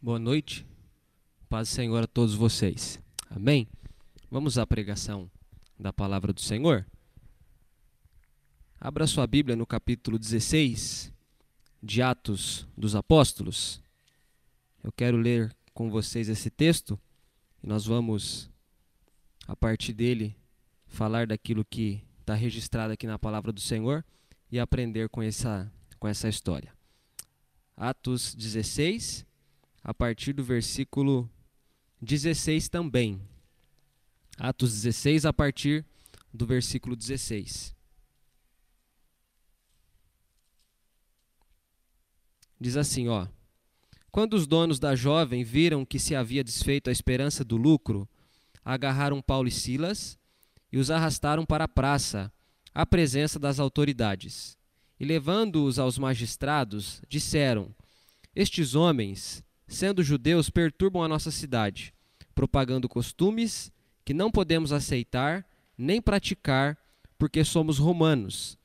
Boa noite. Paz do Senhor a todos vocês. Amém? Vamos à pregação da palavra do Senhor? Abra sua Bíblia no capítulo 16 de Atos dos Apóstolos. Eu quero ler com vocês esse texto e nós vamos, a partir dele, falar daquilo que está registrado aqui na palavra do Senhor e aprender com essa, com essa história. Atos 16, a partir do versículo 16 também. Atos 16, a partir do versículo 16. Diz assim, ó: Quando os donos da jovem viram que se havia desfeito a esperança do lucro, agarraram Paulo e Silas e os arrastaram para a praça, à presença das autoridades. E levando-os aos magistrados, disseram: Estes homens sendo judeus, perturbam a nossa cidade, propagando costumes que não podemos aceitar nem praticar, porque somos romanos.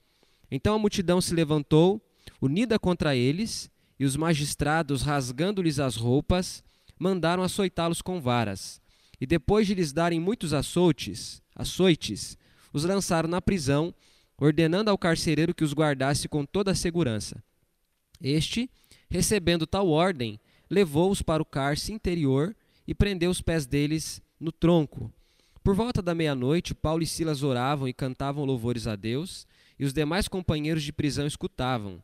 Então a multidão se levantou, unida contra eles, e os magistrados, rasgando-lhes as roupas, mandaram açoitá-los com varas. E depois de lhes darem muitos açoites, açoites, os lançaram na prisão, ordenando ao carcereiro que os guardasse com toda a segurança. Este, recebendo tal ordem, levou-os para o cárcere interior e prendeu os pés deles no tronco. Por volta da meia-noite, Paulo e Silas oravam e cantavam louvores a Deus, e os demais companheiros de prisão escutavam.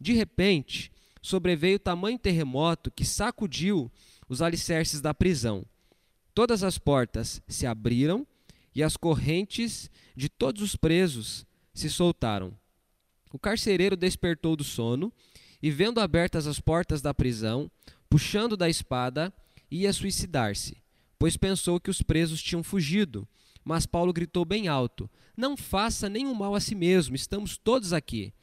De repente, sobreveio tamanho terremoto que sacudiu os alicerces da prisão. Todas as portas se abriram e as correntes de todos os presos se soltaram. O carcereiro despertou do sono e, vendo abertas as portas da prisão, puxando da espada, ia suicidar-se, pois pensou que os presos tinham fugido. Mas Paulo gritou bem alto: Não faça nenhum mal a si mesmo, estamos todos aqui.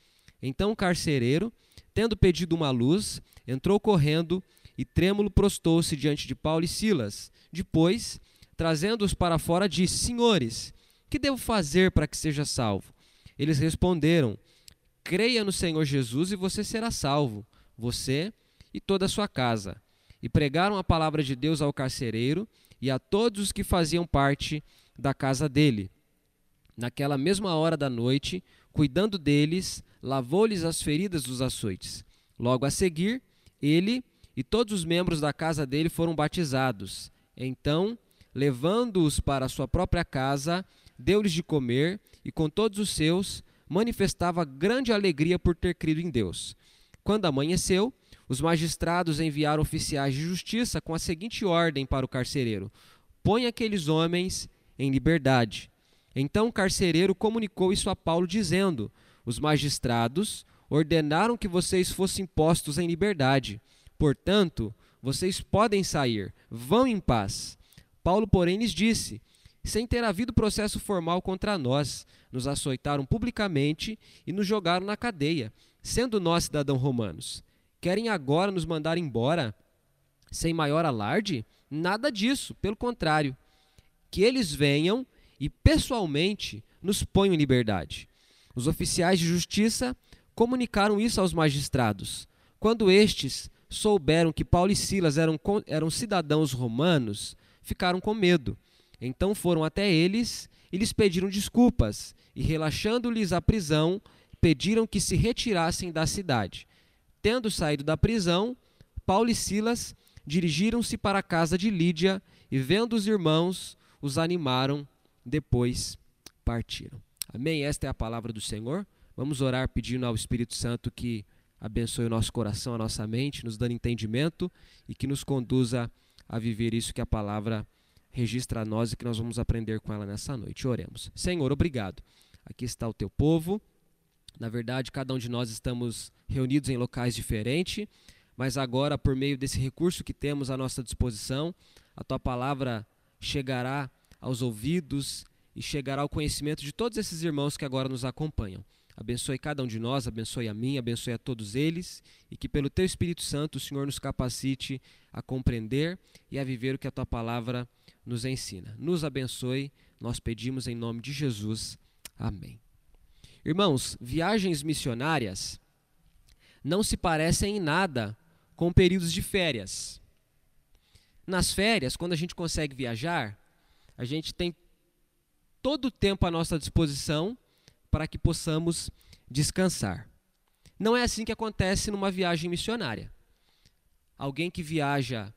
Então o carcereiro, tendo pedido uma luz, entrou correndo e trêmulo prostou-se diante de Paulo e Silas. Depois, trazendo-os para fora, disse: Senhores, que devo fazer para que seja salvo? Eles responderam: Creia no Senhor Jesus e você será salvo, você e toda a sua casa. E pregaram a palavra de Deus ao carcereiro e a todos os que faziam parte da casa dele. Naquela mesma hora da noite, cuidando deles, lavou-lhes as feridas dos açoites. Logo a seguir, ele e todos os membros da casa dele foram batizados. Então, levando-os para sua própria casa, deu-lhes de comer e com todos os seus manifestava grande alegria por ter crido em Deus. Quando amanheceu, os magistrados enviaram oficiais de justiça com a seguinte ordem para o carcereiro: põe aqueles homens em liberdade. Então o carcereiro comunicou isso a Paulo, dizendo: Os magistrados ordenaram que vocês fossem postos em liberdade. Portanto, vocês podem sair, vão em paz. Paulo, porém, lhes disse: Sem ter havido processo formal contra nós, nos açoitaram publicamente e nos jogaram na cadeia, sendo nós cidadãos romanos. Querem agora nos mandar embora sem maior alarde? Nada disso, pelo contrário. Que eles venham e pessoalmente nos ponham em liberdade. Os oficiais de justiça comunicaram isso aos magistrados. Quando estes souberam que Paulo e Silas eram, eram cidadãos romanos, ficaram com medo. Então foram até eles e lhes pediram desculpas, e relaxando-lhes a prisão, pediram que se retirassem da cidade. Tendo saído da prisão, Paulo e Silas dirigiram-se para a casa de Lídia e, vendo os irmãos, os animaram, depois partiram. Amém? Esta é a palavra do Senhor. Vamos orar pedindo ao Espírito Santo que abençoe o nosso coração, a nossa mente, nos dando entendimento e que nos conduza a viver isso que a palavra registra a nós e que nós vamos aprender com ela nessa noite. Oremos. Senhor, obrigado. Aqui está o teu povo na verdade, cada um de nós estamos reunidos em locais diferentes, mas agora, por meio desse recurso que temos à nossa disposição, a tua palavra chegará aos ouvidos e chegará ao conhecimento de todos esses irmãos que agora nos acompanham. Abençoe cada um de nós, abençoe a mim, abençoe a todos eles e que pelo teu Espírito Santo o Senhor nos capacite a compreender e a viver o que a tua palavra nos ensina. Nos abençoe, nós pedimos em nome de Jesus. Amém. Irmãos, viagens missionárias não se parecem em nada com períodos de férias. nas férias, quando a gente consegue viajar, a gente tem todo o tempo à nossa disposição para que possamos descansar. Não é assim que acontece numa viagem missionária. Alguém que viaja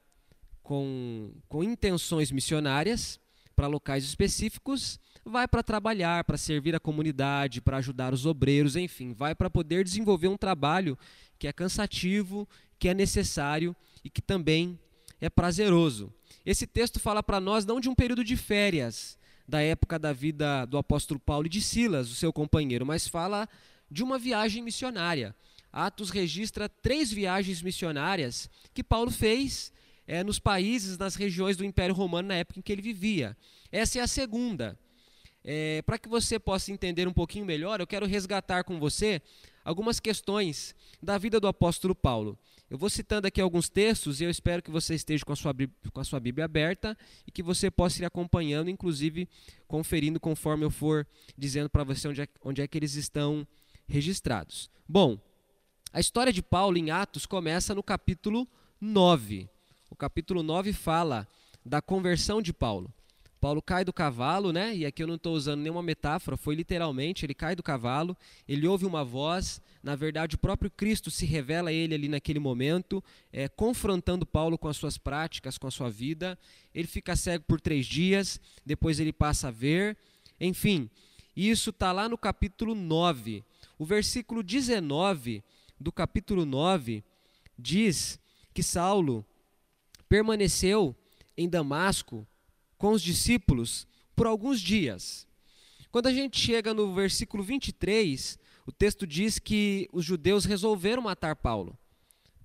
com, com intenções missionárias para locais específicos vai para trabalhar, para servir a comunidade, para ajudar os obreiros, enfim, vai para poder desenvolver um trabalho que é cansativo, que é necessário e que também é prazeroso. Esse texto fala para nós não de um período de férias da época da vida do apóstolo Paulo e de Silas, o seu companheiro, mas fala de uma viagem missionária. Atos registra três viagens missionárias que Paulo fez é, nos países, nas regiões do Império Romano na época em que ele vivia. Essa é a segunda. É, Para que você possa entender um pouquinho melhor, eu quero resgatar com você algumas questões da vida do apóstolo Paulo. Eu vou citando aqui alguns textos e eu espero que você esteja com a sua, com a sua Bíblia aberta e que você possa ir acompanhando, inclusive conferindo conforme eu for dizendo para você onde é, onde é que eles estão registrados. Bom, a história de Paulo em Atos começa no capítulo 9. O capítulo 9 fala da conversão de Paulo. Paulo cai do cavalo, né? E aqui eu não estou usando nenhuma metáfora, foi literalmente, ele cai do cavalo, ele ouve uma voz, na verdade o próprio Cristo se revela a ele ali naquele momento, é, confrontando Paulo com as suas práticas, com a sua vida. Ele fica cego por três dias, depois ele passa a ver. Enfim, isso está lá no capítulo 9. O versículo 19 do capítulo 9 diz que Saulo permaneceu em Damasco com os discípulos por alguns dias. Quando a gente chega no versículo 23, o texto diz que os judeus resolveram matar Paulo.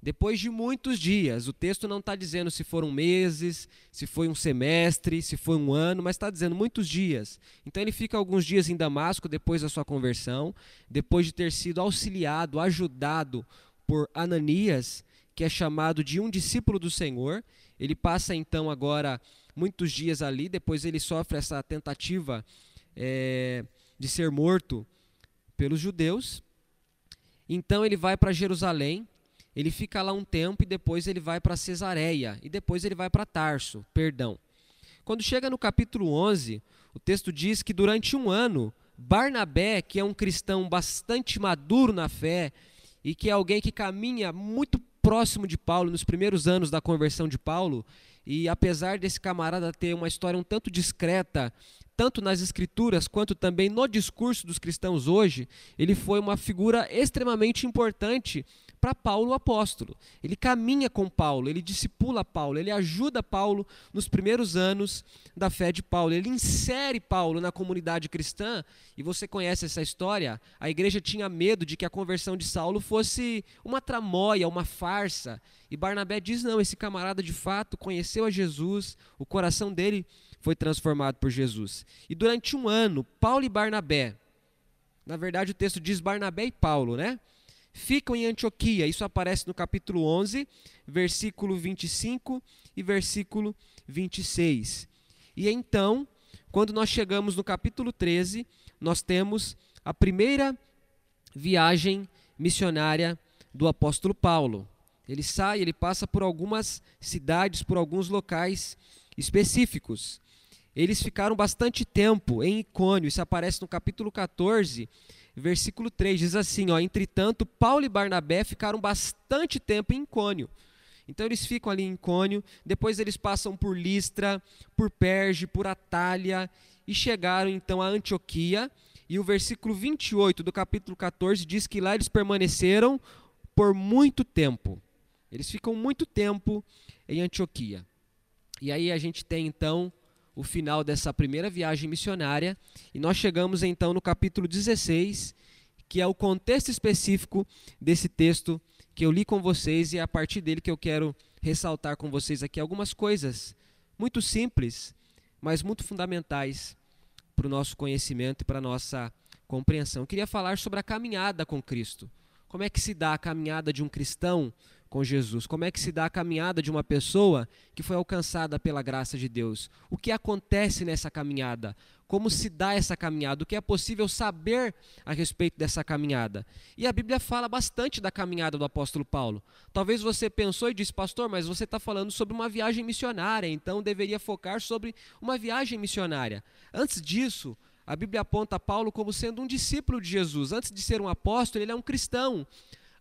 Depois de muitos dias, o texto não está dizendo se foram meses, se foi um semestre, se foi um ano, mas está dizendo muitos dias. Então ele fica alguns dias em Damasco depois da sua conversão, depois de ter sido auxiliado, ajudado por Ananias, que é chamado de um discípulo do Senhor. Ele passa então agora muitos dias ali, depois ele sofre essa tentativa é, de ser morto pelos judeus. Então ele vai para Jerusalém, ele fica lá um tempo e depois ele vai para Cesareia e depois ele vai para Tarso, perdão. Quando chega no capítulo 11, o texto diz que durante um ano, Barnabé, que é um cristão bastante maduro na fé e que é alguém que caminha muito próximo de Paulo nos primeiros anos da conversão de Paulo, e apesar desse camarada ter uma história um tanto discreta, tanto nas escrituras quanto também no discurso dos cristãos hoje, ele foi uma figura extremamente importante para Paulo apóstolo. Ele caminha com Paulo, ele discipula Paulo, ele ajuda Paulo nos primeiros anos da fé de Paulo. Ele insere Paulo na comunidade cristã, e você conhece essa história. A igreja tinha medo de que a conversão de Saulo fosse uma tramóia, uma farsa. E Barnabé diz: não, esse camarada de fato conheceu a Jesus, o coração dele foi transformado por Jesus. E durante um ano, Paulo e Barnabé, na verdade o texto diz Barnabé e Paulo, né? Ficam em Antioquia. Isso aparece no capítulo 11, versículo 25 e versículo 26. E então, quando nós chegamos no capítulo 13, nós temos a primeira viagem missionária do apóstolo Paulo. Ele sai, ele passa por algumas cidades, por alguns locais específicos. Eles ficaram bastante tempo em Icônio, isso aparece no capítulo 14, versículo 3 diz assim: ó, Entretanto, Paulo e Barnabé ficaram bastante tempo em Icônio. Então eles ficam ali em Icônio, depois eles passam por Listra, por Perge, por Atália e chegaram então a Antioquia. E o versículo 28 do capítulo 14 diz que lá eles permaneceram por muito tempo. Eles ficam muito tempo em Antioquia. E aí a gente tem então o final dessa primeira viagem missionária, e nós chegamos então no capítulo 16, que é o contexto específico desse texto que eu li com vocês e é a partir dele que eu quero ressaltar com vocês aqui algumas coisas muito simples, mas muito fundamentais para o nosso conhecimento e para a nossa compreensão. Eu queria falar sobre a caminhada com Cristo. Como é que se dá a caminhada de um cristão com Jesus? Como é que se dá a caminhada de uma pessoa que foi alcançada pela graça de Deus? O que acontece nessa caminhada? Como se dá essa caminhada? O que é possível saber a respeito dessa caminhada? E a Bíblia fala bastante da caminhada do apóstolo Paulo. Talvez você pensou e disse, pastor, mas você está falando sobre uma viagem missionária, então deveria focar sobre uma viagem missionária. Antes disso, a Bíblia aponta Paulo como sendo um discípulo de Jesus. Antes de ser um apóstolo, ele é um cristão.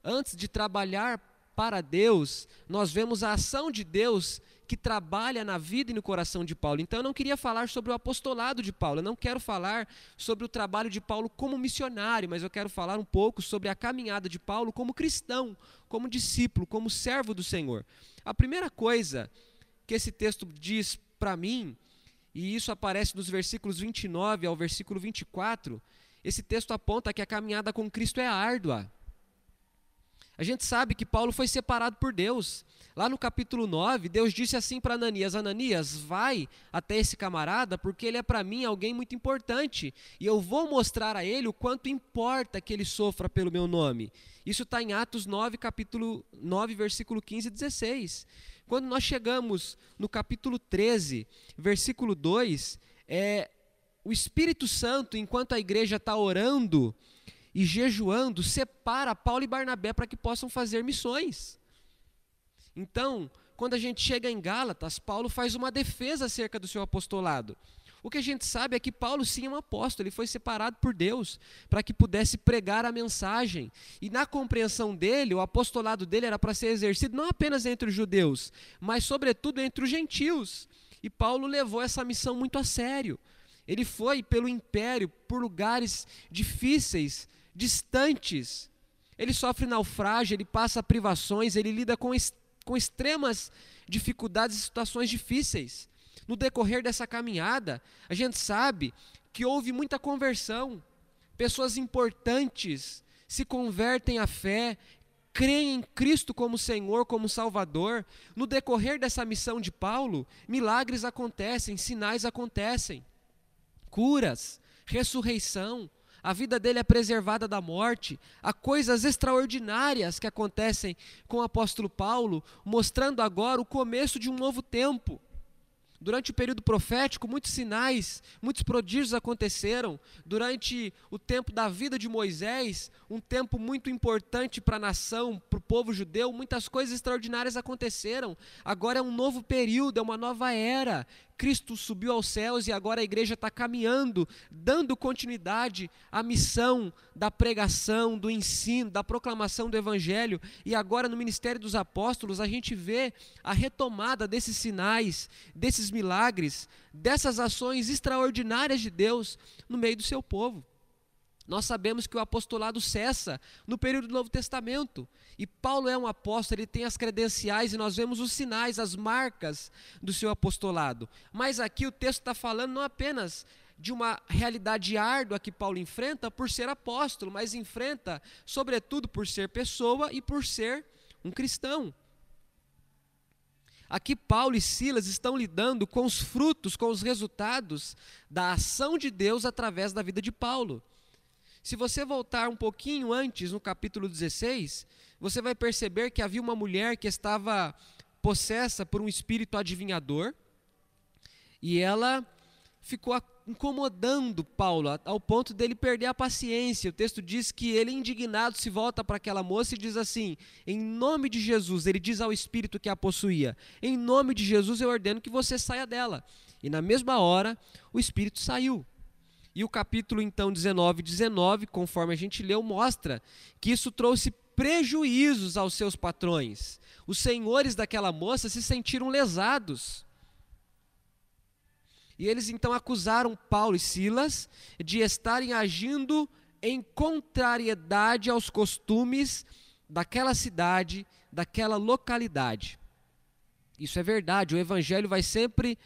Antes de trabalhar para Deus, nós vemos a ação de Deus que trabalha na vida e no coração de Paulo. Então eu não queria falar sobre o apostolado de Paulo, eu não quero falar sobre o trabalho de Paulo como missionário, mas eu quero falar um pouco sobre a caminhada de Paulo como cristão, como discípulo, como servo do Senhor. A primeira coisa que esse texto diz para mim, e isso aparece nos versículos 29 ao versículo 24, esse texto aponta que a caminhada com Cristo é árdua. A gente sabe que Paulo foi separado por Deus. Lá no capítulo 9, Deus disse assim para Ananias: Ananias, vai até esse camarada, porque ele é para mim alguém muito importante. E eu vou mostrar a ele o quanto importa que ele sofra pelo meu nome. Isso está em Atos 9, capítulo 9, versículo 15 e 16. Quando nós chegamos no capítulo 13, versículo 2, é, o Espírito Santo, enquanto a igreja está orando, e jejuando separa Paulo e Barnabé para que possam fazer missões. Então, quando a gente chega em Gálatas, Paulo faz uma defesa acerca do seu apostolado. O que a gente sabe é que Paulo sim é um apóstolo, ele foi separado por Deus para que pudesse pregar a mensagem. E na compreensão dele, o apostolado dele era para ser exercido não apenas entre os judeus, mas sobretudo entre os gentios. E Paulo levou essa missão muito a sério. Ele foi pelo império, por lugares difíceis, distantes. Ele sofre naufrágio, ele passa privações, ele lida com, com extremas dificuldades e situações difíceis. No decorrer dessa caminhada, a gente sabe que houve muita conversão. Pessoas importantes se convertem à fé, creem em Cristo como Senhor, como Salvador. No decorrer dessa missão de Paulo, milagres acontecem, sinais acontecem, curas, ressurreição, a vida dele é preservada da morte, há coisas extraordinárias que acontecem com o apóstolo Paulo, mostrando agora o começo de um novo tempo. Durante o período profético, muitos sinais, muitos prodígios aconteceram. Durante o tempo da vida de Moisés, um tempo muito importante para a nação, para o povo judeu, muitas coisas extraordinárias aconteceram. Agora é um novo período, é uma nova era. Cristo subiu aos céus e agora a igreja está caminhando, dando continuidade à missão da pregação, do ensino, da proclamação do Evangelho. E agora no ministério dos apóstolos a gente vê a retomada desses sinais, desses milagres, dessas ações extraordinárias de Deus no meio do seu povo. Nós sabemos que o apostolado cessa no período do Novo Testamento. E Paulo é um apóstolo, ele tem as credenciais e nós vemos os sinais, as marcas do seu apostolado. Mas aqui o texto está falando não apenas de uma realidade árdua que Paulo enfrenta por ser apóstolo, mas enfrenta, sobretudo, por ser pessoa e por ser um cristão. Aqui Paulo e Silas estão lidando com os frutos, com os resultados da ação de Deus através da vida de Paulo. Se você voltar um pouquinho antes, no capítulo 16, você vai perceber que havia uma mulher que estava possessa por um espírito adivinhador, e ela ficou incomodando Paulo, ao ponto dele perder a paciência. O texto diz que ele, indignado, se volta para aquela moça e diz assim: Em nome de Jesus, ele diz ao espírito que a possuía: Em nome de Jesus eu ordeno que você saia dela. E na mesma hora, o espírito saiu. E o capítulo então 19, 19, conforme a gente leu, mostra que isso trouxe prejuízos aos seus patrões. Os senhores daquela moça se sentiram lesados. E eles então acusaram Paulo e Silas de estarem agindo em contrariedade aos costumes daquela cidade, daquela localidade. Isso é verdade, o evangelho vai sempre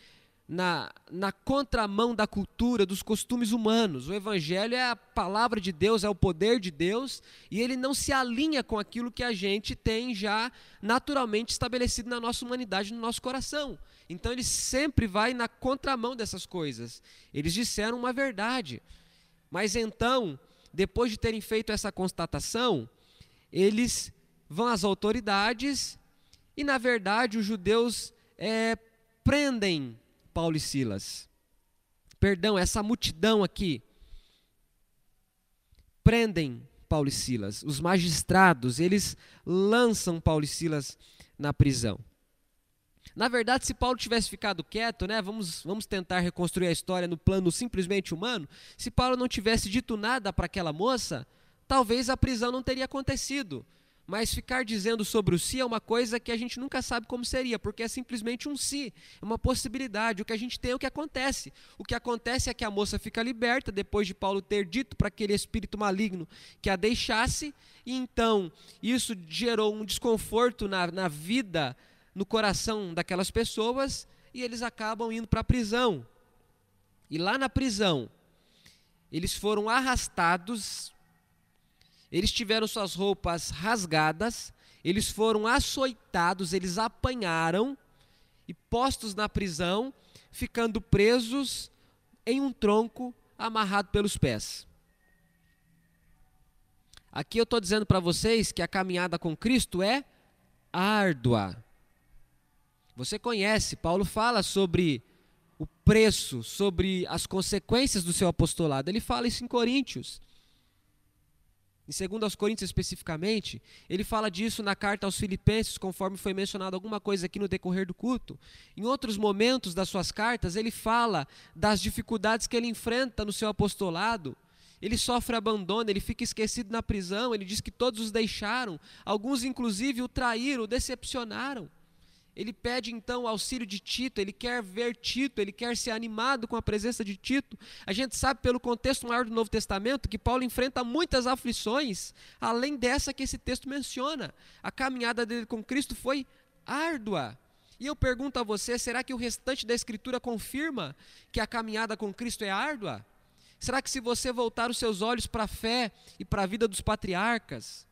na, na contramão da cultura, dos costumes humanos. O Evangelho é a palavra de Deus, é o poder de Deus, e ele não se alinha com aquilo que a gente tem já naturalmente estabelecido na nossa humanidade, no nosso coração. Então ele sempre vai na contramão dessas coisas. Eles disseram uma verdade. Mas então, depois de terem feito essa constatação, eles vão às autoridades e, na verdade, os judeus é, prendem Paulo e Silas. Perdão, essa multidão aqui prendem Paulo e Silas. Os magistrados, eles lançam Paulo e Silas na prisão. Na verdade, se Paulo tivesse ficado quieto, né, vamos, vamos tentar reconstruir a história no plano simplesmente humano. Se Paulo não tivesse dito nada para aquela moça, talvez a prisão não teria acontecido. Mas ficar dizendo sobre o si é uma coisa que a gente nunca sabe como seria, porque é simplesmente um si, é uma possibilidade. O que a gente tem é o que acontece. O que acontece é que a moça fica liberta depois de Paulo ter dito para aquele espírito maligno que a deixasse, e então isso gerou um desconforto na, na vida, no coração daquelas pessoas, e eles acabam indo para a prisão. E lá na prisão, eles foram arrastados eles tiveram suas roupas rasgadas, eles foram açoitados, eles apanharam e postos na prisão, ficando presos em um tronco amarrado pelos pés. Aqui eu estou dizendo para vocês que a caminhada com Cristo é árdua. Você conhece, Paulo fala sobre o preço, sobre as consequências do seu apostolado. Ele fala isso em Coríntios. Em 2 Coríntios especificamente, ele fala disso na carta aos Filipenses, conforme foi mencionado alguma coisa aqui no decorrer do culto. Em outros momentos das suas cartas, ele fala das dificuldades que ele enfrenta no seu apostolado. Ele sofre abandono, ele fica esquecido na prisão, ele diz que todos os deixaram, alguns inclusive o traíram, o decepcionaram. Ele pede então o auxílio de Tito, ele quer ver Tito, ele quer ser animado com a presença de Tito. A gente sabe pelo contexto maior do Novo Testamento que Paulo enfrenta muitas aflições, além dessa que esse texto menciona. A caminhada dele com Cristo foi árdua. E eu pergunto a você: será que o restante da Escritura confirma que a caminhada com Cristo é árdua? Será que se você voltar os seus olhos para a fé e para a vida dos patriarcas,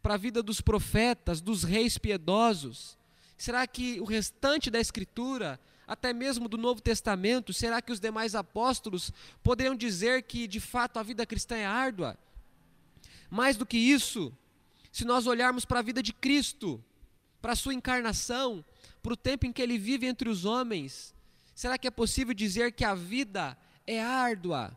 para a vida dos profetas, dos reis piedosos, Será que o restante da Escritura, até mesmo do Novo Testamento, será que os demais apóstolos poderiam dizer que de fato a vida cristã é árdua? Mais do que isso, se nós olharmos para a vida de Cristo, para a sua encarnação, para o tempo em que ele vive entre os homens, será que é possível dizer que a vida é árdua?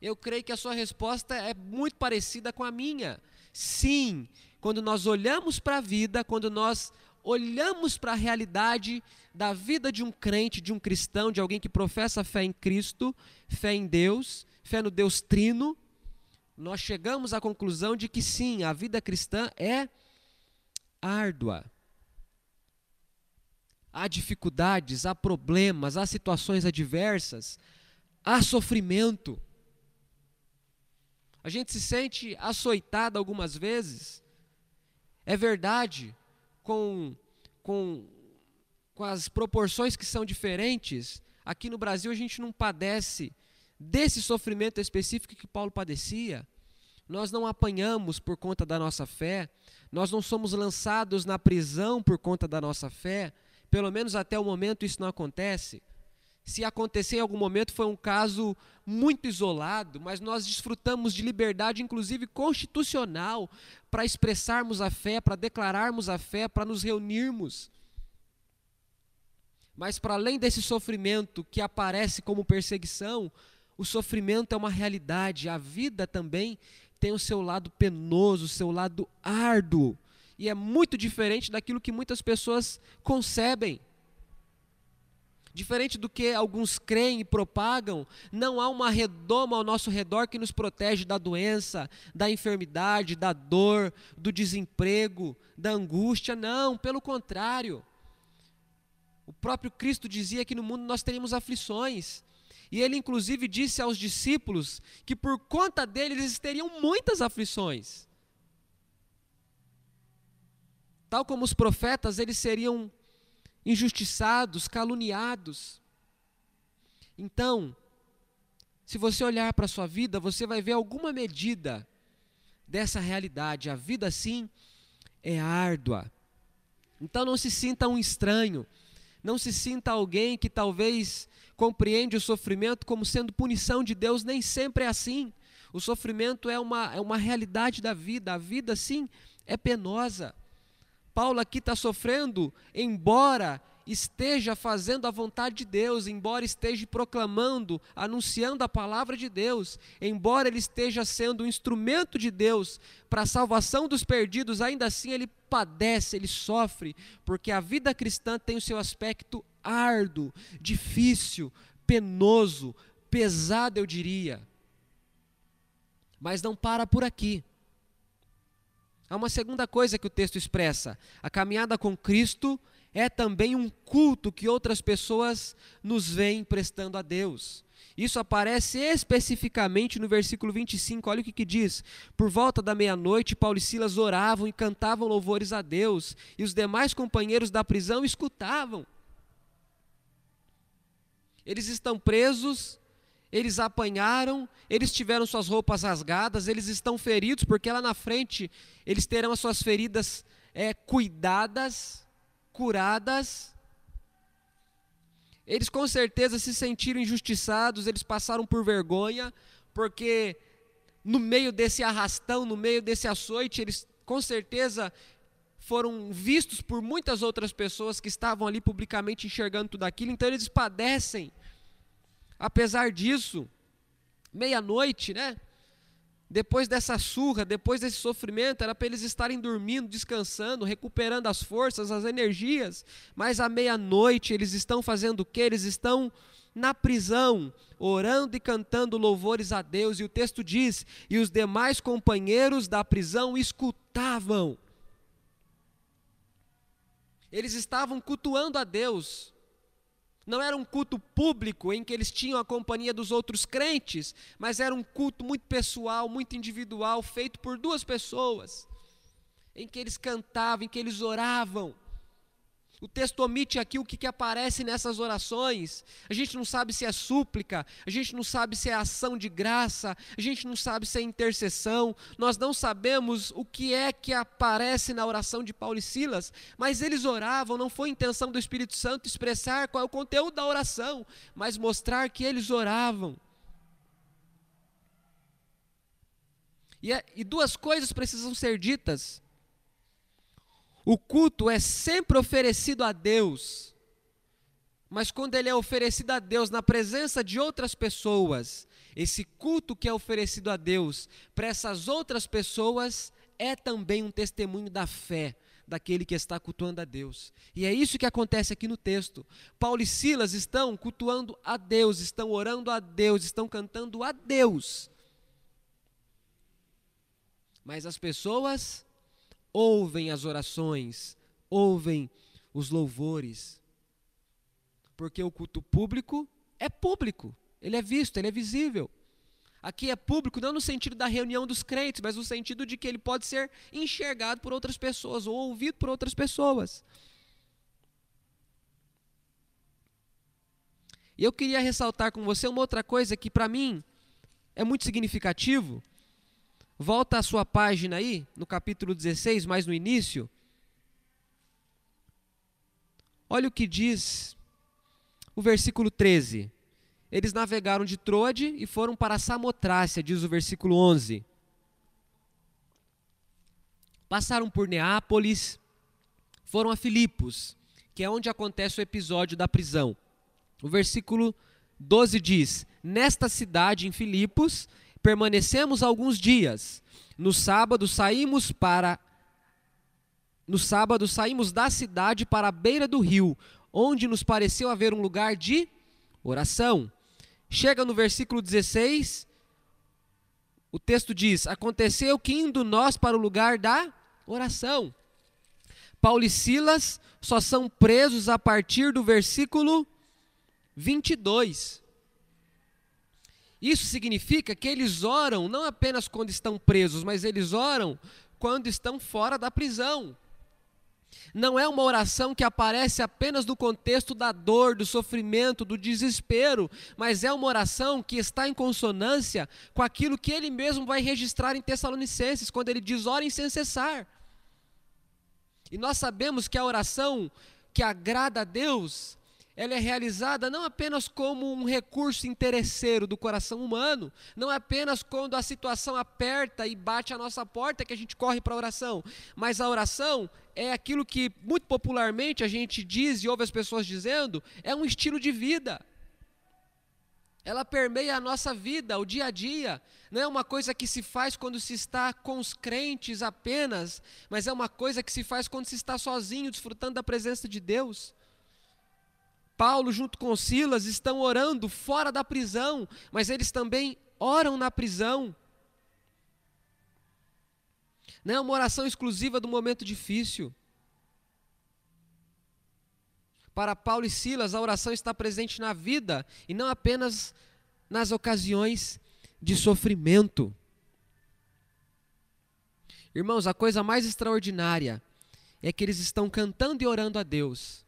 Eu creio que a sua resposta é muito parecida com a minha. Sim, quando nós olhamos para a vida, quando nós olhamos para a realidade da vida de um crente, de um cristão, de alguém que professa fé em Cristo, fé em Deus, fé no Deus Trino, nós chegamos à conclusão de que sim, a vida cristã é árdua. Há dificuldades, há problemas, há situações adversas, há sofrimento. A gente se sente açoitado algumas vezes. É verdade, com, com, com as proporções que são diferentes, aqui no Brasil a gente não padece desse sofrimento específico que Paulo padecia. Nós não apanhamos por conta da nossa fé, nós não somos lançados na prisão por conta da nossa fé, pelo menos até o momento isso não acontece. Se acontecer em algum momento, foi um caso muito isolado, mas nós desfrutamos de liberdade, inclusive constitucional, para expressarmos a fé, para declararmos a fé, para nos reunirmos. Mas, para além desse sofrimento que aparece como perseguição, o sofrimento é uma realidade, a vida também tem o seu lado penoso, o seu lado árduo, e é muito diferente daquilo que muitas pessoas concebem. Diferente do que alguns creem e propagam, não há uma redoma ao nosso redor que nos protege da doença, da enfermidade, da dor, do desemprego, da angústia. Não, pelo contrário. O próprio Cristo dizia que no mundo nós teríamos aflições. E ele, inclusive, disse aos discípulos que por conta dele eles teriam muitas aflições. Tal como os profetas, eles seriam injustiçados, caluniados. Então, se você olhar para a sua vida, você vai ver alguma medida dessa realidade. A vida, sim, é árdua. Então, não se sinta um estranho, não se sinta alguém que talvez compreende o sofrimento como sendo punição de Deus, nem sempre é assim. O sofrimento é uma, é uma realidade da vida. A vida, sim, é penosa. Paulo aqui está sofrendo, embora esteja fazendo a vontade de Deus, embora esteja proclamando, anunciando a palavra de Deus, embora ele esteja sendo um instrumento de Deus para a salvação dos perdidos, ainda assim ele padece, ele sofre, porque a vida cristã tem o seu aspecto árduo, difícil, penoso, pesado, eu diria. Mas não para por aqui. Há uma segunda coisa que o texto expressa: a caminhada com Cristo é também um culto que outras pessoas nos veem prestando a Deus. Isso aparece especificamente no versículo 25, olha o que, que diz. Por volta da meia-noite, Paulo e Silas oravam e cantavam louvores a Deus, e os demais companheiros da prisão escutavam. Eles estão presos, eles apanharam, eles tiveram suas roupas rasgadas, eles estão feridos, porque lá na frente eles terão as suas feridas é, cuidadas curadas. Eles com certeza se sentiram injustiçados, eles passaram por vergonha, porque no meio desse arrastão, no meio desse açoite, eles com certeza foram vistos por muitas outras pessoas que estavam ali publicamente enxergando tudo aquilo, então eles padecem. Apesar disso, meia-noite, né? depois dessa surra, depois desse sofrimento, era para eles estarem dormindo, descansando, recuperando as forças, as energias. Mas à meia-noite eles estão fazendo o que? Eles estão na prisão, orando e cantando louvores a Deus. E o texto diz: e os demais companheiros da prisão escutavam. Eles estavam cultuando a Deus, não era um culto público em que eles tinham a companhia dos outros crentes, mas era um culto muito pessoal, muito individual, feito por duas pessoas, em que eles cantavam, em que eles oravam. O texto omite aqui o que, que aparece nessas orações. A gente não sabe se é súplica, a gente não sabe se é ação de graça, a gente não sabe se é intercessão, nós não sabemos o que é que aparece na oração de Paulo e Silas, mas eles oravam, não foi intenção do Espírito Santo expressar qual é o conteúdo da oração, mas mostrar que eles oravam. E, é, e duas coisas precisam ser ditas o culto é sempre oferecido a Deus, mas quando ele é oferecido a Deus na presença de outras pessoas, esse culto que é oferecido a Deus para essas outras pessoas é também um testemunho da fé daquele que está cultuando a Deus. E é isso que acontece aqui no texto. Paulo e Silas estão cultuando a Deus, estão orando a Deus, estão cantando a Deus. Mas as pessoas ouvem as orações, ouvem os louvores. Porque o culto público é público, ele é visto, ele é visível. Aqui é público não no sentido da reunião dos crentes, mas no sentido de que ele pode ser enxergado por outras pessoas ou ouvido por outras pessoas. E eu queria ressaltar com você uma outra coisa que para mim é muito significativo, Volta a sua página aí, no capítulo 16, mais no início. Olha o que diz o versículo 13. Eles navegaram de Troade e foram para Samotrácia, diz o versículo 11. Passaram por Neápolis, foram a Filipos, que é onde acontece o episódio da prisão. O versículo 12 diz: Nesta cidade, em Filipos, permanecemos alguns dias. No sábado saímos para no sábado saímos da cidade para a beira do rio, onde nos pareceu haver um lugar de oração. Chega no versículo 16, o texto diz: Aconteceu que indo nós para o lugar da oração. Paulo e Silas só são presos a partir do versículo 22. Isso significa que eles oram não apenas quando estão presos, mas eles oram quando estão fora da prisão. Não é uma oração que aparece apenas no contexto da dor, do sofrimento, do desespero, mas é uma oração que está em consonância com aquilo que ele mesmo vai registrar em Tessalonicenses, quando ele diz: orem sem cessar. E nós sabemos que a oração que agrada a Deus ela é realizada não apenas como um recurso interesseiro do coração humano, não apenas quando a situação aperta e bate a nossa porta que a gente corre para a oração, mas a oração é aquilo que muito popularmente a gente diz e ouve as pessoas dizendo, é um estilo de vida. Ela permeia a nossa vida, o dia a dia. Não é uma coisa que se faz quando se está com os crentes apenas, mas é uma coisa que se faz quando se está sozinho, desfrutando da presença de Deus. Paulo, junto com Silas, estão orando fora da prisão, mas eles também oram na prisão. Não é uma oração exclusiva do momento difícil. Para Paulo e Silas, a oração está presente na vida e não apenas nas ocasiões de sofrimento. Irmãos, a coisa mais extraordinária é que eles estão cantando e orando a Deus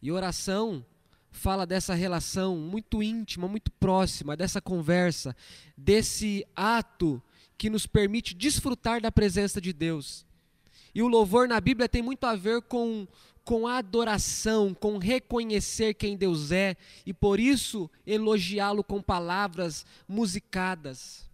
E oração fala dessa relação muito íntima, muito próxima, dessa conversa, desse ato que nos permite desfrutar da presença de Deus. E o louvor na Bíblia tem muito a ver com, com adoração, com reconhecer quem Deus é e por isso elogiá-lo com palavras musicadas.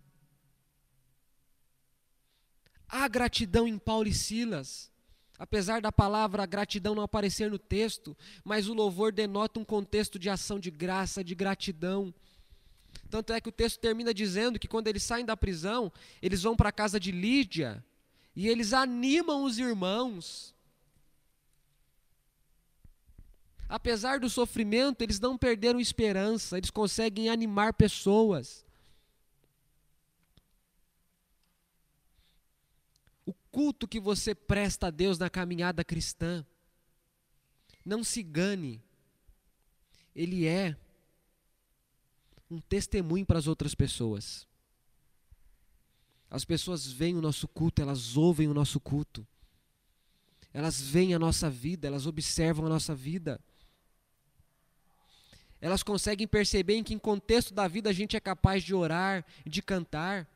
Há gratidão em Paulo e Silas. Apesar da palavra gratidão não aparecer no texto, mas o louvor denota um contexto de ação de graça, de gratidão. Tanto é que o texto termina dizendo que quando eles saem da prisão, eles vão para a casa de Lídia e eles animam os irmãos. Apesar do sofrimento, eles não perderam esperança, eles conseguem animar pessoas. Culto que você presta a Deus na caminhada cristã, não se gane, ele é um testemunho para as outras pessoas. As pessoas veem o nosso culto, elas ouvem o nosso culto, elas veem a nossa vida, elas observam a nossa vida. Elas conseguem perceber em que contexto da vida a gente é capaz de orar, de cantar.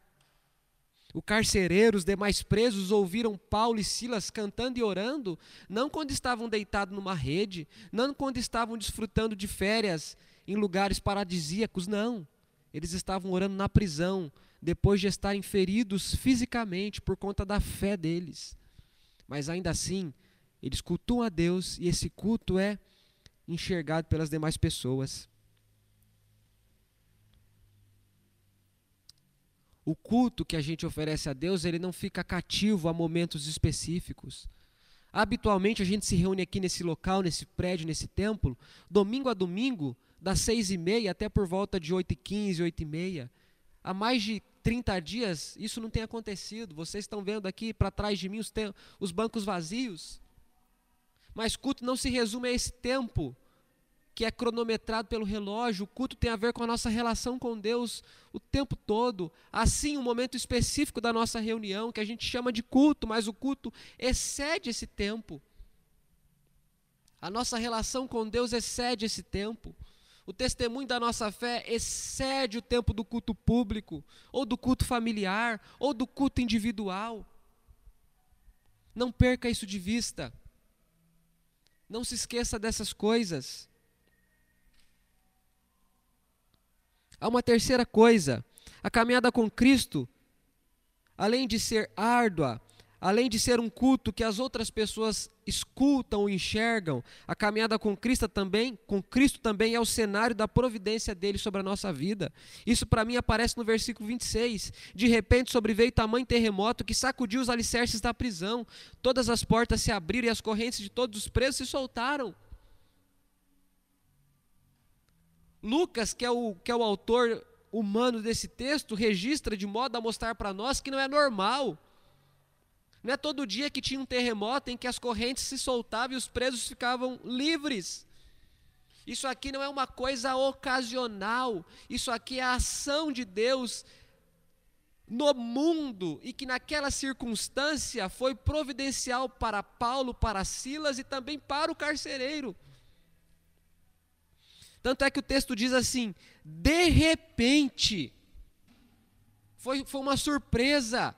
O carcereiro, os demais presos ouviram Paulo e Silas cantando e orando, não quando estavam deitados numa rede, não quando estavam desfrutando de férias em lugares paradisíacos, não. Eles estavam orando na prisão, depois de estarem feridos fisicamente por conta da fé deles. Mas ainda assim, eles cultuam a Deus e esse culto é enxergado pelas demais pessoas. O culto que a gente oferece a Deus, ele não fica cativo a momentos específicos. Habitualmente a gente se reúne aqui nesse local, nesse prédio, nesse templo, domingo a domingo, das seis e meia até por volta de oito e quinze, oito e meia. Há mais de 30 dias isso não tem acontecido. Vocês estão vendo aqui para trás de mim os, os bancos vazios. Mas culto não se resume a esse tempo que é cronometrado pelo relógio, o culto tem a ver com a nossa relação com Deus o tempo todo. Assim, um momento específico da nossa reunião, que a gente chama de culto, mas o culto excede esse tempo. A nossa relação com Deus excede esse tempo. O testemunho da nossa fé excede o tempo do culto público, ou do culto familiar, ou do culto individual. Não perca isso de vista. Não se esqueça dessas coisas. Há uma terceira coisa: a caminhada com Cristo, além de ser árdua, além de ser um culto que as outras pessoas escutam enxergam, a caminhada com Cristo também, com Cristo também é o cenário da providência dele sobre a nossa vida. Isso para mim aparece no versículo 26. De repente sobreveio tamanho terremoto que sacudiu os alicerces da prisão. Todas as portas se abriram e as correntes de todos os presos se soltaram. Lucas, que é o, que é o autor humano desse texto, registra de modo a mostrar para nós que não é normal. Não é todo dia que tinha um terremoto em que as correntes se soltavam e os presos ficavam livres. Isso aqui não é uma coisa ocasional, isso aqui é a ação de Deus no mundo e que naquela circunstância foi providencial para Paulo, para Silas e também para o carcereiro. Tanto é que o texto diz assim: de repente, foi, foi uma surpresa.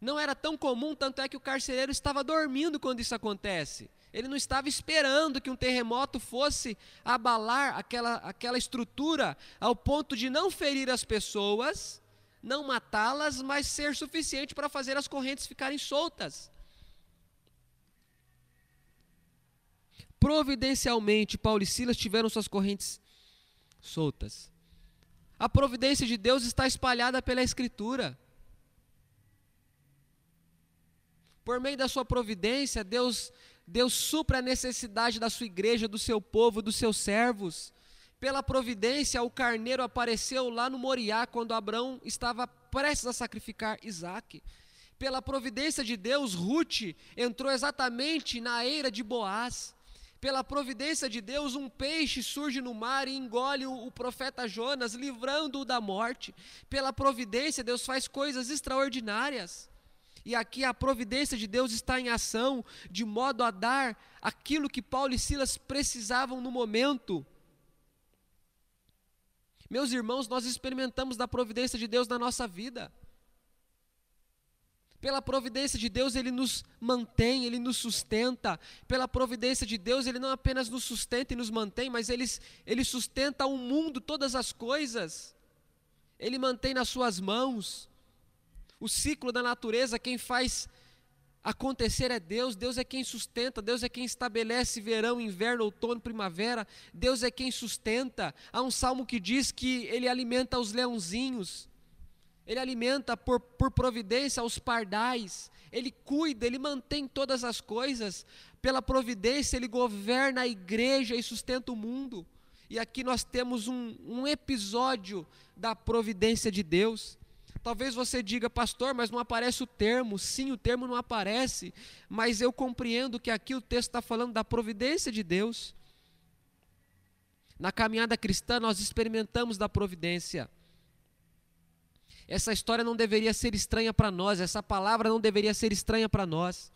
Não era tão comum, tanto é que o carcereiro estava dormindo quando isso acontece. Ele não estava esperando que um terremoto fosse abalar aquela, aquela estrutura ao ponto de não ferir as pessoas, não matá-las, mas ser suficiente para fazer as correntes ficarem soltas. Providencialmente, Paulo e Silas tiveram suas correntes soltas. A providência de Deus está espalhada pela Escritura. Por meio da sua providência, Deus, Deus supra a necessidade da sua igreja, do seu povo, dos seus servos. Pela providência, o carneiro apareceu lá no Moriá quando Abraão estava prestes a sacrificar Isaac. Pela providência de Deus, Ruth entrou exatamente na eira de Boaz. Pela providência de Deus, um peixe surge no mar e engole o, o profeta Jonas, livrando-o da morte. Pela providência, Deus faz coisas extraordinárias. E aqui a providência de Deus está em ação, de modo a dar aquilo que Paulo e Silas precisavam no momento. Meus irmãos, nós experimentamos da providência de Deus na nossa vida. Pela providência de Deus, Ele nos mantém, Ele nos sustenta. Pela providência de Deus, Ele não apenas nos sustenta e nos mantém, mas Ele, ele sustenta o mundo, todas as coisas. Ele mantém nas Suas mãos. O ciclo da natureza, quem faz acontecer é Deus, Deus é quem sustenta, Deus é quem estabelece verão, inverno, outono, primavera, Deus é quem sustenta. Há um salmo que diz que Ele alimenta os leãozinhos. Ele alimenta por, por providência os pardais, ele cuida, ele mantém todas as coisas, pela providência ele governa a igreja e sustenta o mundo. E aqui nós temos um, um episódio da providência de Deus. Talvez você diga, pastor, mas não aparece o termo. Sim, o termo não aparece, mas eu compreendo que aqui o texto está falando da providência de Deus. Na caminhada cristã, nós experimentamos da providência. Essa história não deveria ser estranha para nós, essa palavra não deveria ser estranha para nós.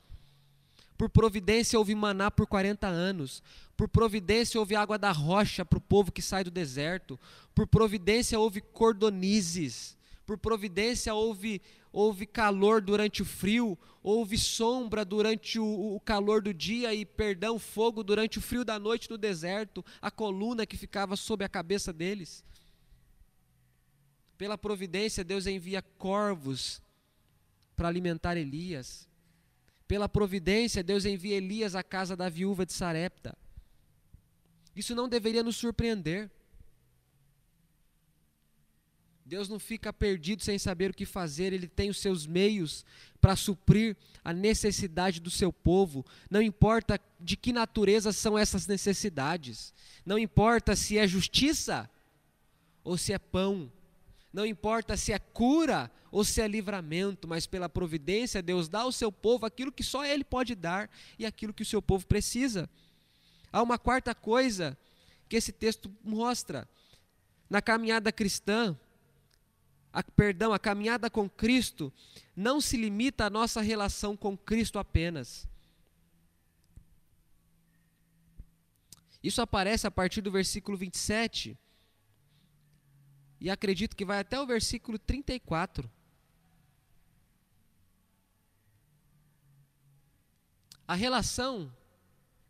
Por providência houve maná por 40 anos. Por providência houve água da rocha para o povo que sai do deserto. Por providência houve cordonizes. Por providência houve, houve calor durante o frio. Houve sombra durante o, o calor do dia e, perdão, fogo durante o frio da noite no deserto. A coluna que ficava sobre a cabeça deles. Pela providência, Deus envia corvos para alimentar Elias. Pela providência, Deus envia Elias à casa da viúva de Sarepta. Isso não deveria nos surpreender. Deus não fica perdido sem saber o que fazer, Ele tem os seus meios para suprir a necessidade do seu povo. Não importa de que natureza são essas necessidades, não importa se é justiça ou se é pão, não importa se é cura ou se é livramento, mas pela providência, Deus dá ao seu povo aquilo que só Ele pode dar e aquilo que o seu povo precisa. Há uma quarta coisa que esse texto mostra. Na caminhada cristã, a, perdão, a caminhada com Cristo não se limita à nossa relação com Cristo apenas. Isso aparece a partir do versículo 27 e acredito que vai até o versículo 34. A relação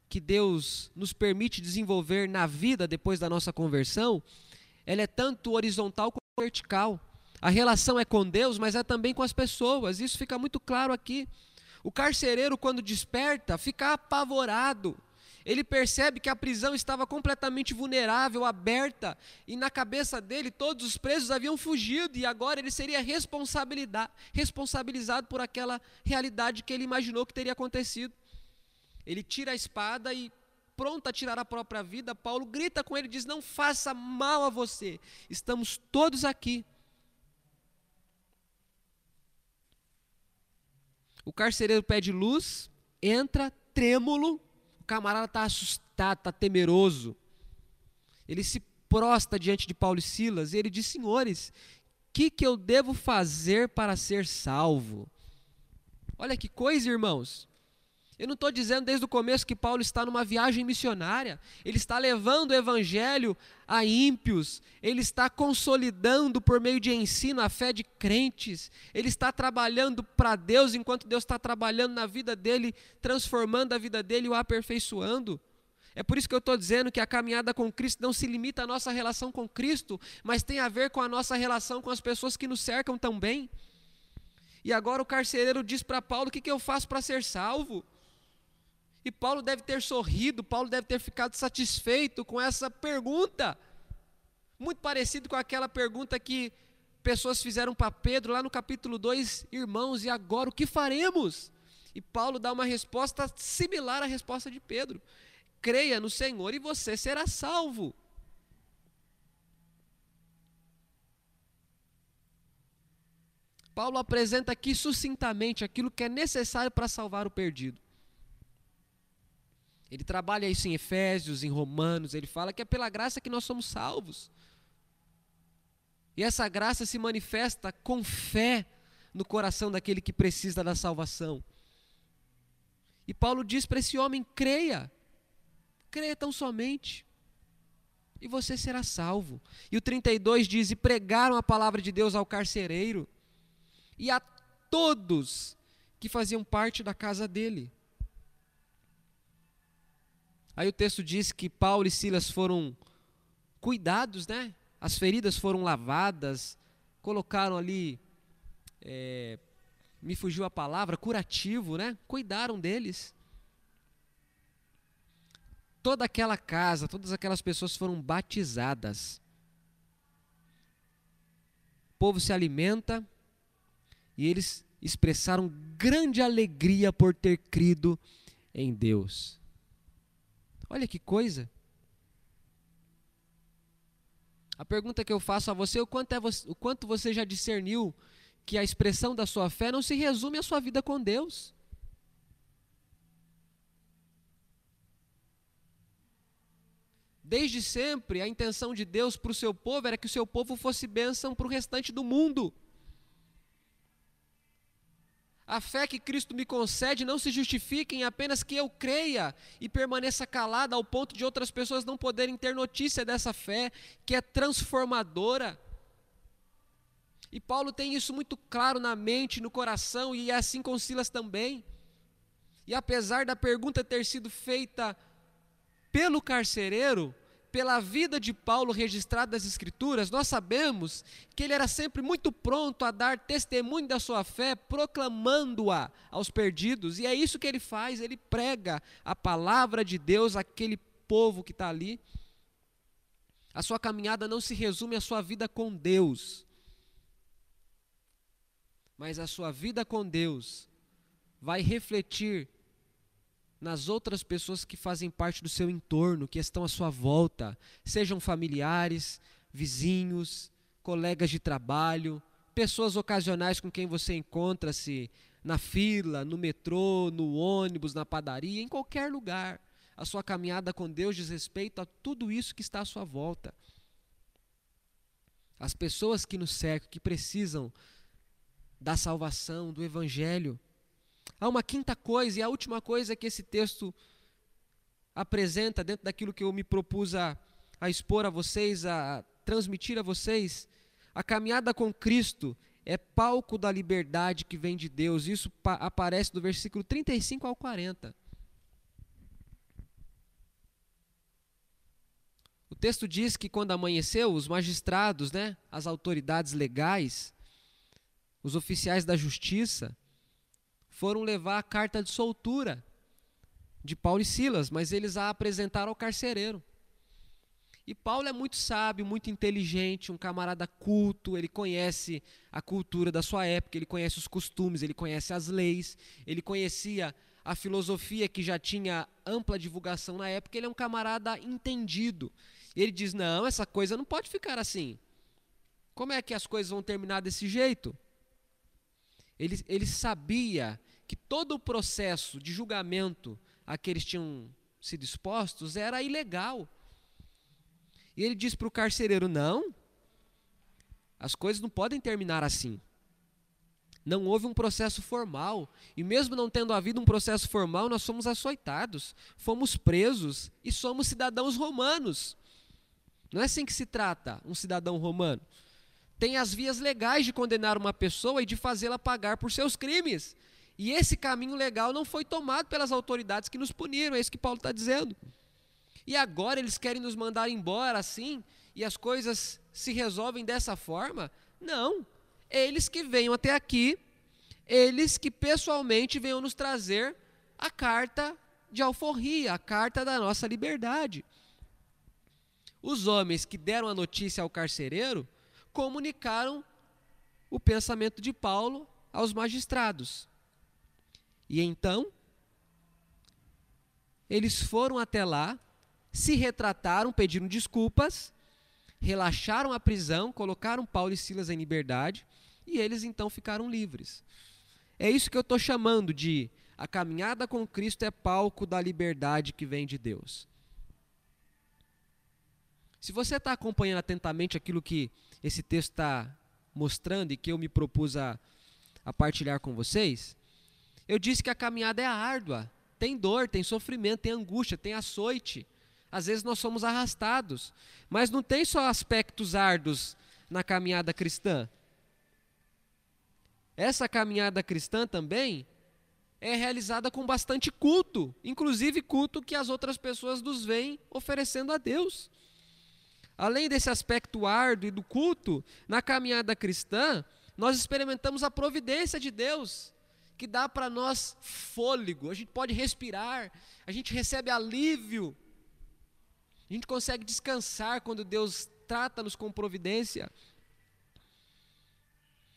que Deus nos permite desenvolver na vida depois da nossa conversão, ela é tanto horizontal como vertical. A relação é com Deus, mas é também com as pessoas. Isso fica muito claro aqui. O carcereiro, quando desperta, fica apavorado ele percebe que a prisão estava completamente vulnerável, aberta, e na cabeça dele todos os presos haviam fugido, e agora ele seria responsabilizado por aquela realidade que ele imaginou que teria acontecido. Ele tira a espada e, pronto a tirar a própria vida, Paulo grita com ele diz: Não faça mal a você, estamos todos aqui. O carcereiro pede luz, entra trêmulo, camarada está assustado, está temeroso. Ele se prosta diante de Paulo e Silas e ele diz: Senhores, o que, que eu devo fazer para ser salvo? Olha que coisa, irmãos. Eu não estou dizendo desde o começo que Paulo está numa viagem missionária. Ele está levando o evangelho a ímpios. Ele está consolidando por meio de ensino a fé de crentes. Ele está trabalhando para Deus enquanto Deus está trabalhando na vida dele, transformando a vida dele e o aperfeiçoando. É por isso que eu estou dizendo que a caminhada com Cristo não se limita à nossa relação com Cristo, mas tem a ver com a nossa relação com as pessoas que nos cercam também. E agora o carcereiro diz para Paulo: o que, que eu faço para ser salvo? E Paulo deve ter sorrido, Paulo deve ter ficado satisfeito com essa pergunta. Muito parecido com aquela pergunta que pessoas fizeram para Pedro lá no capítulo 2, irmãos, e agora o que faremos? E Paulo dá uma resposta similar à resposta de Pedro: creia no Senhor e você será salvo. Paulo apresenta aqui sucintamente aquilo que é necessário para salvar o perdido. Ele trabalha isso em Efésios, em Romanos, ele fala que é pela graça que nós somos salvos. E essa graça se manifesta com fé no coração daquele que precisa da salvação. E Paulo diz para esse homem: creia, creia tão somente, e você será salvo. E o 32 diz: E pregaram a palavra de Deus ao carcereiro e a todos que faziam parte da casa dele. Aí o texto diz que Paulo e Silas foram cuidados, né? As feridas foram lavadas, colocaram ali, é, me fugiu a palavra, curativo, né? Cuidaram deles. Toda aquela casa, todas aquelas pessoas foram batizadas. O povo se alimenta e eles expressaram grande alegria por ter crido em Deus. Olha que coisa. A pergunta que eu faço a você, o quanto, é você, o quanto você já discerniu que a expressão da sua fé não se resume à sua vida com Deus? Desde sempre, a intenção de Deus para o seu povo era que o seu povo fosse bênção para o restante do mundo. A fé que Cristo me concede não se justifica em apenas que eu creia e permaneça calada ao ponto de outras pessoas não poderem ter notícia dessa fé que é transformadora. E Paulo tem isso muito claro na mente, no coração, e é assim com Silas também. E apesar da pergunta ter sido feita pelo carcereiro, pela vida de Paulo registrada nas Escrituras, nós sabemos que ele era sempre muito pronto a dar testemunho da sua fé, proclamando-a aos perdidos, e é isso que ele faz, ele prega a palavra de Deus àquele povo que está ali. A sua caminhada não se resume à sua vida com Deus, mas a sua vida com Deus vai refletir nas outras pessoas que fazem parte do seu entorno, que estão à sua volta, sejam familiares, vizinhos, colegas de trabalho, pessoas ocasionais com quem você encontra-se na fila, no metrô, no ônibus, na padaria, em qualquer lugar. A sua caminhada com Deus diz respeito a tudo isso que está à sua volta. As pessoas que nos cercam, que precisam da salvação, do Evangelho. Há uma quinta coisa, e a última coisa que esse texto apresenta dentro daquilo que eu me propus a, a expor a vocês, a transmitir a vocês. A caminhada com Cristo é palco da liberdade que vem de Deus. Isso aparece do versículo 35 ao 40. O texto diz que quando amanheceu, os magistrados, né, as autoridades legais, os oficiais da justiça, foram levar a carta de soltura de Paulo e Silas, mas eles a apresentaram ao carcereiro. E Paulo é muito sábio, muito inteligente, um camarada culto, ele conhece a cultura da sua época, ele conhece os costumes, ele conhece as leis, ele conhecia a filosofia que já tinha ampla divulgação na época, ele é um camarada entendido. Ele diz: não, essa coisa não pode ficar assim. Como é que as coisas vão terminar desse jeito? Ele, ele sabia que todo o processo de julgamento a que eles tinham sido expostos era ilegal. E ele diz para o carcereiro: não, as coisas não podem terminar assim. Não houve um processo formal. E mesmo não tendo havido um processo formal, nós somos açoitados, fomos presos e somos cidadãos romanos. Não é assim que se trata um cidadão romano. Tem as vias legais de condenar uma pessoa e de fazê-la pagar por seus crimes. E esse caminho legal não foi tomado pelas autoridades que nos puniram, é isso que Paulo está dizendo. E agora eles querem nos mandar embora assim, e as coisas se resolvem dessa forma? Não. Eles que venham até aqui, eles que pessoalmente venham nos trazer a carta de alforria, a carta da nossa liberdade. Os homens que deram a notícia ao carcereiro comunicaram o pensamento de Paulo aos magistrados. E então, eles foram até lá, se retrataram, pediram desculpas, relaxaram a prisão, colocaram Paulo e Silas em liberdade e eles então ficaram livres. É isso que eu estou chamando de a caminhada com Cristo é palco da liberdade que vem de Deus. Se você está acompanhando atentamente aquilo que esse texto está mostrando e que eu me propus a, a partilhar com vocês, eu disse que a caminhada é árdua. Tem dor, tem sofrimento, tem angústia, tem açoite. Às vezes nós somos arrastados. Mas não tem só aspectos árduos na caminhada cristã. Essa caminhada cristã também é realizada com bastante culto, inclusive culto que as outras pessoas nos veem oferecendo a Deus. Além desse aspecto árduo e do culto, na caminhada cristã, nós experimentamos a providência de Deus, que dá para nós fôlego, a gente pode respirar, a gente recebe alívio, a gente consegue descansar quando Deus trata-nos com providência.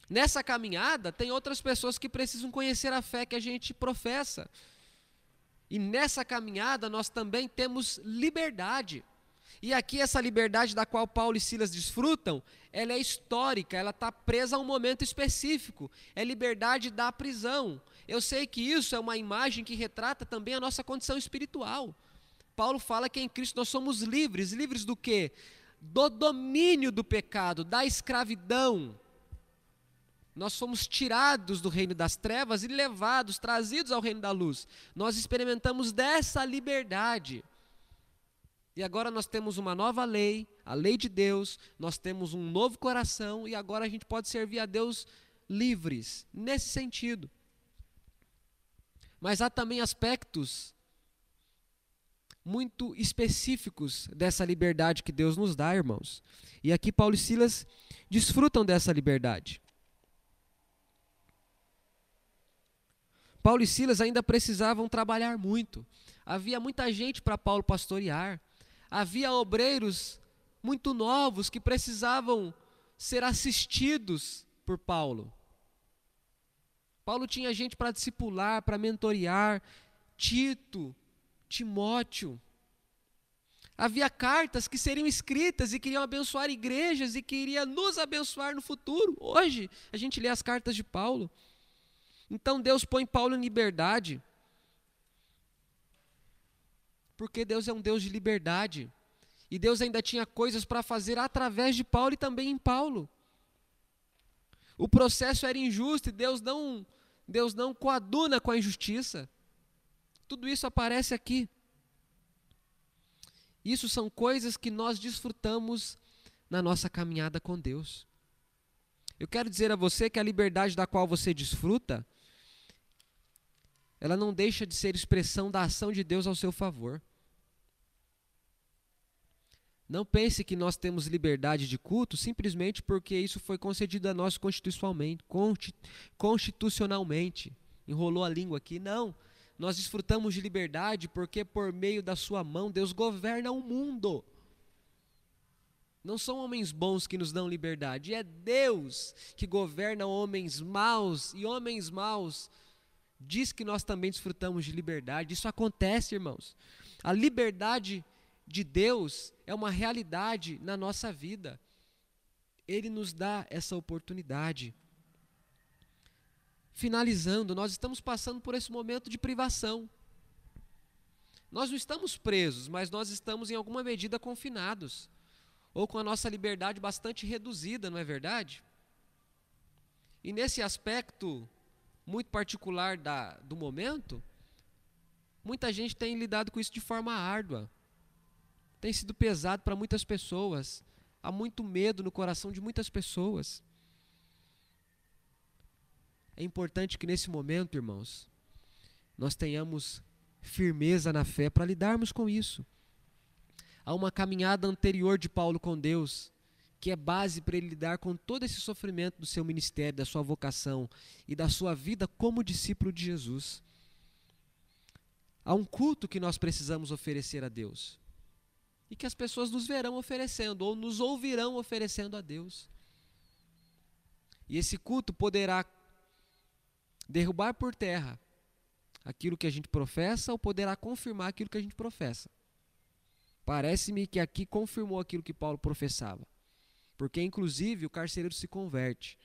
Nessa caminhada, tem outras pessoas que precisam conhecer a fé que a gente professa. E nessa caminhada, nós também temos liberdade. E aqui essa liberdade da qual Paulo e Silas desfrutam, ela é histórica, ela está presa a um momento específico. É liberdade da prisão. Eu sei que isso é uma imagem que retrata também a nossa condição espiritual. Paulo fala que em Cristo nós somos livres. Livres do quê? Do domínio do pecado, da escravidão. Nós somos tirados do reino das trevas e levados, trazidos ao reino da luz. Nós experimentamos dessa liberdade. E agora nós temos uma nova lei, a lei de Deus, nós temos um novo coração e agora a gente pode servir a Deus livres, nesse sentido. Mas há também aspectos muito específicos dessa liberdade que Deus nos dá, irmãos. E aqui Paulo e Silas desfrutam dessa liberdade. Paulo e Silas ainda precisavam trabalhar muito. Havia muita gente para Paulo pastorear havia obreiros muito novos que precisavam ser assistidos por Paulo. Paulo tinha gente para discipular, para mentorear, Tito, Timóteo. Havia cartas que seriam escritas e queriam abençoar igrejas e queria nos abençoar no futuro. Hoje, a gente lê as cartas de Paulo. Então Deus põe Paulo em liberdade porque Deus é um Deus de liberdade. E Deus ainda tinha coisas para fazer através de Paulo e também em Paulo. O processo era injusto e Deus não, Deus não coaduna com a injustiça. Tudo isso aparece aqui. Isso são coisas que nós desfrutamos na nossa caminhada com Deus. Eu quero dizer a você que a liberdade da qual você desfruta, ela não deixa de ser expressão da ação de Deus ao seu favor. Não pense que nós temos liberdade de culto simplesmente porque isso foi concedido a nós constitucionalmente. constitucionalmente. Enrolou a língua aqui. Não. Nós desfrutamos de liberdade porque, por meio da Sua mão, Deus governa o mundo. Não são homens bons que nos dão liberdade, é Deus que governa homens maus, e homens maus diz que nós também desfrutamos de liberdade. Isso acontece, irmãos. A liberdade de Deus é uma realidade na nossa vida. Ele nos dá essa oportunidade. Finalizando, nós estamos passando por esse momento de privação. Nós não estamos presos, mas nós estamos em alguma medida confinados, ou com a nossa liberdade bastante reduzida, não é verdade? E nesse aspecto muito particular da, do momento, muita gente tem lidado com isso de forma árdua. Tem sido pesado para muitas pessoas. Há muito medo no coração de muitas pessoas. É importante que nesse momento, irmãos, nós tenhamos firmeza na fé para lidarmos com isso. Há uma caminhada anterior de Paulo com Deus, que é base para ele lidar com todo esse sofrimento do seu ministério, da sua vocação e da sua vida como discípulo de Jesus. Há um culto que nós precisamos oferecer a Deus e que as pessoas nos verão oferecendo ou nos ouvirão oferecendo a Deus. E esse culto poderá derrubar por terra aquilo que a gente professa ou poderá confirmar aquilo que a gente professa. Parece-me que aqui confirmou aquilo que Paulo professava. Porque, inclusive, o carcereiro se converte.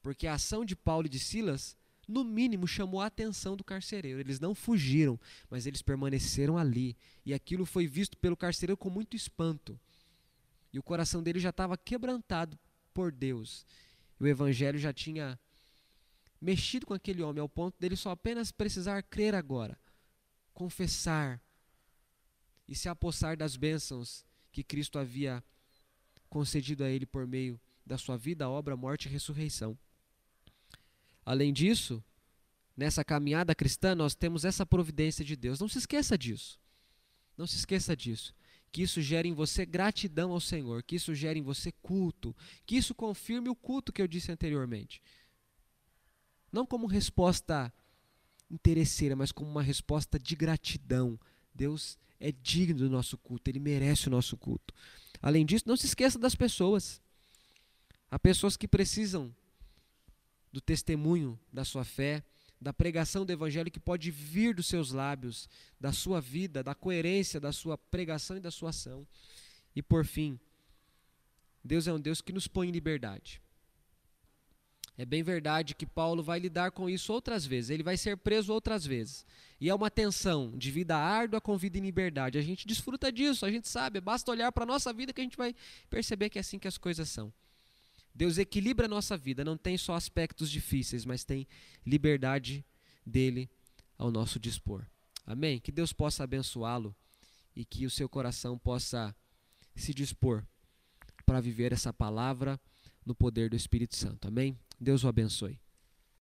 Porque a ação de Paulo e de Silas, no mínimo, chamou a atenção do carcereiro. Eles não fugiram, mas eles permaneceram ali. E aquilo foi visto pelo carcereiro com muito espanto. E o coração dele já estava quebrantado por Deus. E o evangelho já tinha mexido com aquele homem ao ponto dele só apenas precisar crer agora, confessar e se apossar das bênçãos que Cristo havia concedido a ele por meio da sua vida, obra, morte e ressurreição. Além disso, nessa caminhada cristã, nós temos essa providência de Deus. Não se esqueça disso. Não se esqueça disso. Que isso gere em você gratidão ao Senhor, que isso gere em você culto, que isso confirme o culto que eu disse anteriormente. Não como resposta interesseira, mas como uma resposta de gratidão. Deus é digno do nosso culto, ele merece o nosso culto. Além disso, não se esqueça das pessoas. Há pessoas que precisam do testemunho da sua fé, da pregação do evangelho que pode vir dos seus lábios, da sua vida, da coerência da sua pregação e da sua ação. E por fim, Deus é um Deus que nos põe em liberdade. É bem verdade que Paulo vai lidar com isso outras vezes, ele vai ser preso outras vezes. E é uma tensão de vida árdua com vida em liberdade. A gente desfruta disso, a gente sabe, basta olhar para a nossa vida que a gente vai perceber que é assim que as coisas são. Deus equilibra a nossa vida, não tem só aspectos difíceis, mas tem liberdade dele ao nosso dispor. Amém? Que Deus possa abençoá-lo e que o seu coração possa se dispor para viver essa palavra no poder do Espírito Santo. Amém? Deus o abençoe.